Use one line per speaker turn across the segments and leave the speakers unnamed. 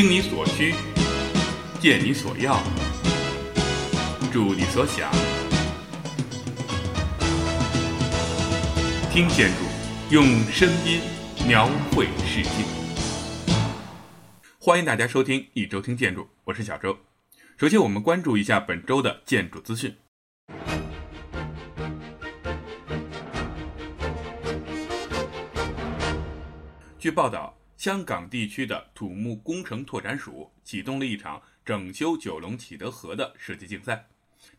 听你所需，见你所要，住你所想，听建筑，用声音描绘世界。欢迎大家收听一周听建筑，我是小周。首先，我们关注一下本周的建筑资讯。据报道，香港地区的土木工程拓展署启动了一场整修九龙启德河的设计竞赛。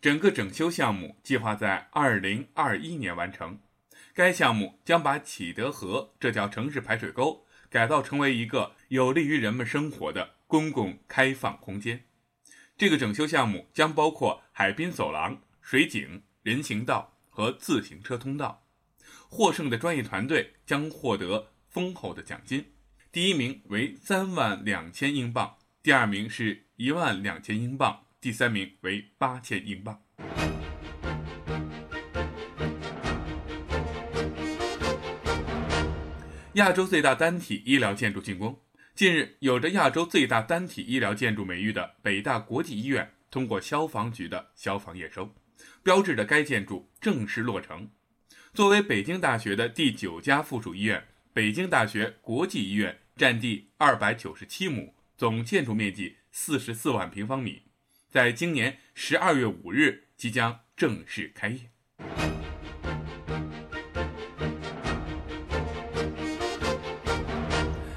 整个整修项目计划在二零二一年完成。该项目将把启德河这条城市排水沟改造成为一个有利于人们生活的公共开放空间。这个整修项目将包括海滨走廊、水井、人行道和自行车通道。获胜的专业团队将获得。丰厚的奖金，第一名为三万两千英镑，第二名是一万两千英镑，第三名为八千英镑。亚洲最大单体医疗建筑竣工。近日，有着亚洲最大单体医疗建筑美誉的北大国际医院通过消防局的消防验收，标志着该建筑正式落成。作为北京大学的第九家附属医院。北京大学国际医院占地二百九十七亩，总建筑面积四十四万平方米，在今年十二月五日即将正式开业。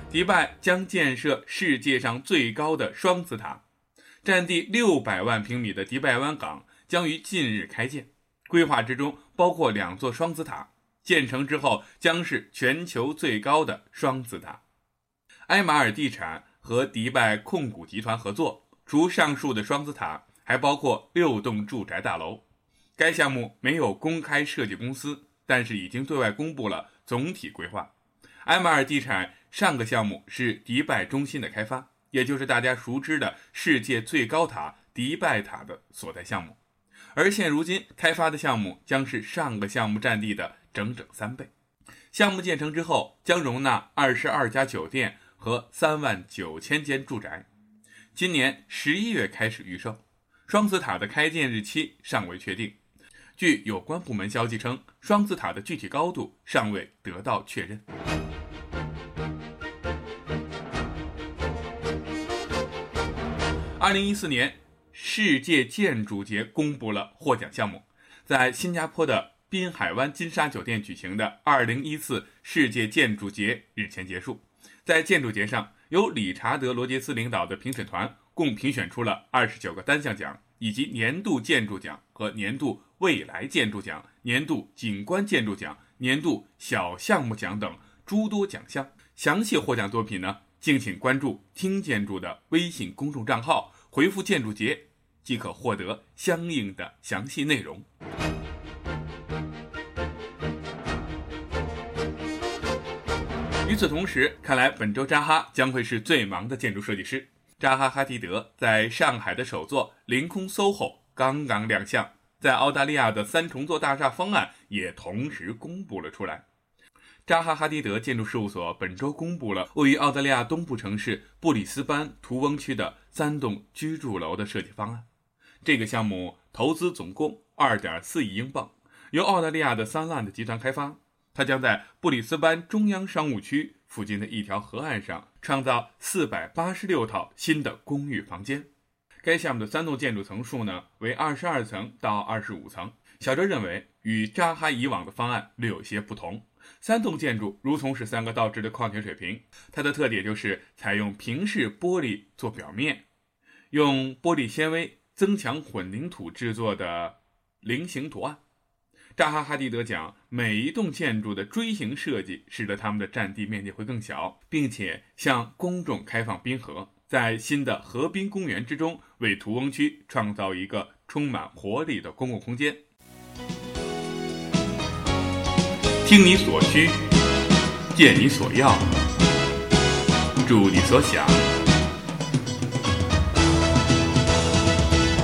迪拜将建设世界上最高的双子塔，占地六百万平米的迪拜湾港将于近日开建，规划之中包括两座双子塔。建成之后将是全球最高的双子塔。埃马尔地产和迪拜控股集团合作，除上述的双子塔，还包括六栋住宅大楼。该项目没有公开设计公司，但是已经对外公布了总体规划。埃马尔地产上个项目是迪拜中心的开发，也就是大家熟知的世界最高塔迪拜塔的所在项目。而现如今开发的项目将是上个项目占地的。整整三倍。项目建成之后，将容纳二十二家酒店和三万九千间住宅。今年十一月开始预售。双子塔的开建日期尚未确定。据有关部门消息称，双子塔的具体高度尚未得到确认。二零一四年世界建筑节公布了获奖项目，在新加坡的。滨海湾金沙酒店举行的二零一四世界建筑节日前结束，在建筑节上，由理查德·罗杰斯领导的评审团共评选出了二十九个单项奖，以及年度建筑奖和年度未来建筑奖、年度景观建筑奖、年度小项目奖等诸多奖项。详细获奖作品呢，敬请关注“听建筑”的微信公众账号，回复“建筑节”即可获得相应的详细内容。与此同时，看来本周扎哈将会是最忙的建筑设计师。扎哈·哈迪德在上海的首座凌空 SOHO 刚刚亮相，在澳大利亚的三重座大厦方案也同时公布了出来。扎哈·哈迪德建筑事务所本周公布了位于澳大利亚东部城市布里斯班图翁区的三栋居住楼的设计方案。这个项目投资总共二点四亿英镑，由澳大利亚的三浪的集团开发。它将在布里斯班中央商务区附近的一条河岸上创造四百八十六套新的公寓房间。该项目的三栋建筑层数呢为二十二层到二十五层。小周认为与扎哈以往的方案略有些不同。三栋建筑如同是三个倒置的矿泉水瓶，它的特点就是采用平视玻璃做表面，用玻璃纤维增强混凝土制作的菱形图案。扎哈·哈迪德讲，每一栋建筑的锥形设计使得它们的占地面积会更小，并且向公众开放滨河，在新的河滨公园之中为图翁区创造一个充满活力的公共空间。听你所需，见你所要，祝你所想，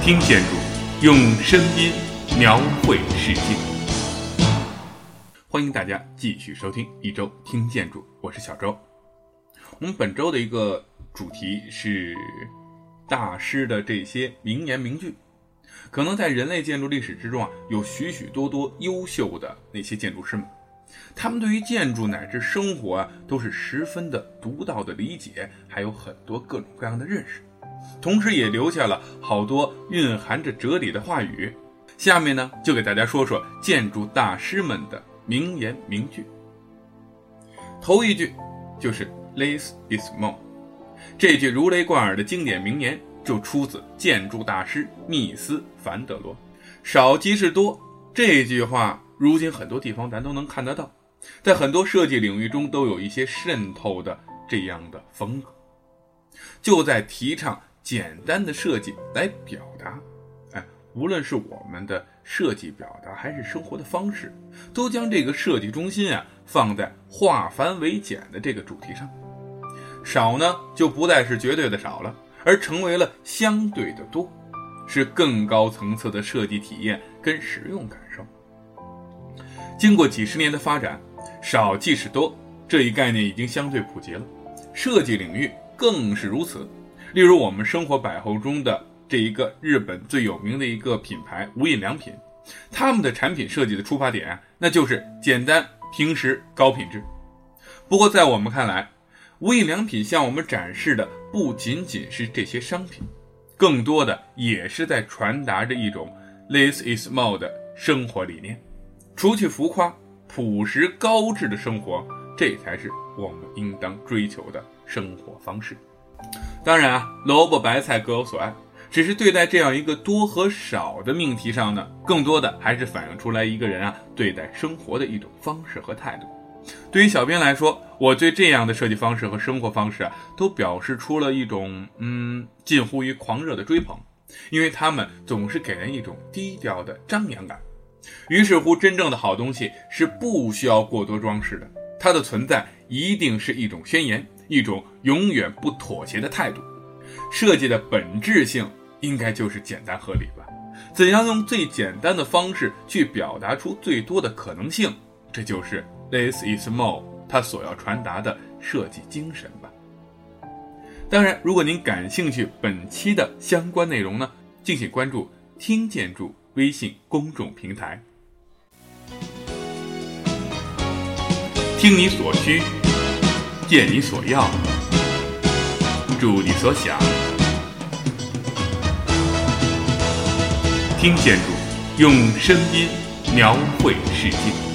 听建筑，用声音描绘世界。欢迎大家继续收听一周听建筑，我是小周。我们本周的一个主题是大师的这些名言名句。可能在人类建筑历史之中啊，有许许多多优秀的那些建筑师们，他们对于建筑乃至生活啊，都是十分的独到的理解，还有很多各种各样的认识，同时也留下了好多蕴含着哲理的话语。下面呢，就给大家说说建筑大师们的名言名句。头一句就是 “Less is more”，这句如雷贯耳的经典名言就出自建筑大师密斯·凡德罗。少即是多，这句话如今很多地方咱都能看得到，在很多设计领域中都有一些渗透的这样的风格，就在提倡简单的设计来表达。无论是我们的设计表达，还是生活的方式，都将这个设计中心啊。放在化繁为简的这个主题上，少呢就不再是绝对的少了，而成为了相对的多，是更高层次的设计体验跟使用感受。经过几十年的发展，少即是多这一概念已经相对普及了，设计领域更是如此。例如我们生活百货中的这一个日本最有名的一个品牌无印良品，他们的产品设计的出发点啊那就是简单。平实高品质，不过在我们看来，无印良品向我们展示的不仅仅是这些商品，更多的也是在传达着一种 “less is more” 的生活理念。除去浮夸、朴实、高质的生活，这才是我们应当追求的生活方式。当然啊，萝卜白菜各有所爱。只是对待这样一个多和少的命题上呢，更多的还是反映出来一个人啊对待生活的一种方式和态度。对于小编来说，我对这样的设计方式和生活方式啊，都表示出了一种嗯近乎于狂热的追捧，因为他们总是给人一种低调的张扬感。于是乎，真正的好东西是不需要过多装饰的，它的存在一定是一种宣言，一种永远不妥协的态度。设计的本质性。应该就是简单合理吧？怎样用最简单的方式去表达出最多的可能性？这就是 This is more 它所要传达的设计精神吧。当然，如果您感兴趣本期的相关内容呢，敬请关注“听建筑”微信公众平台。听你所需，见你所要，住你所想。听建筑，用声音描绘世界。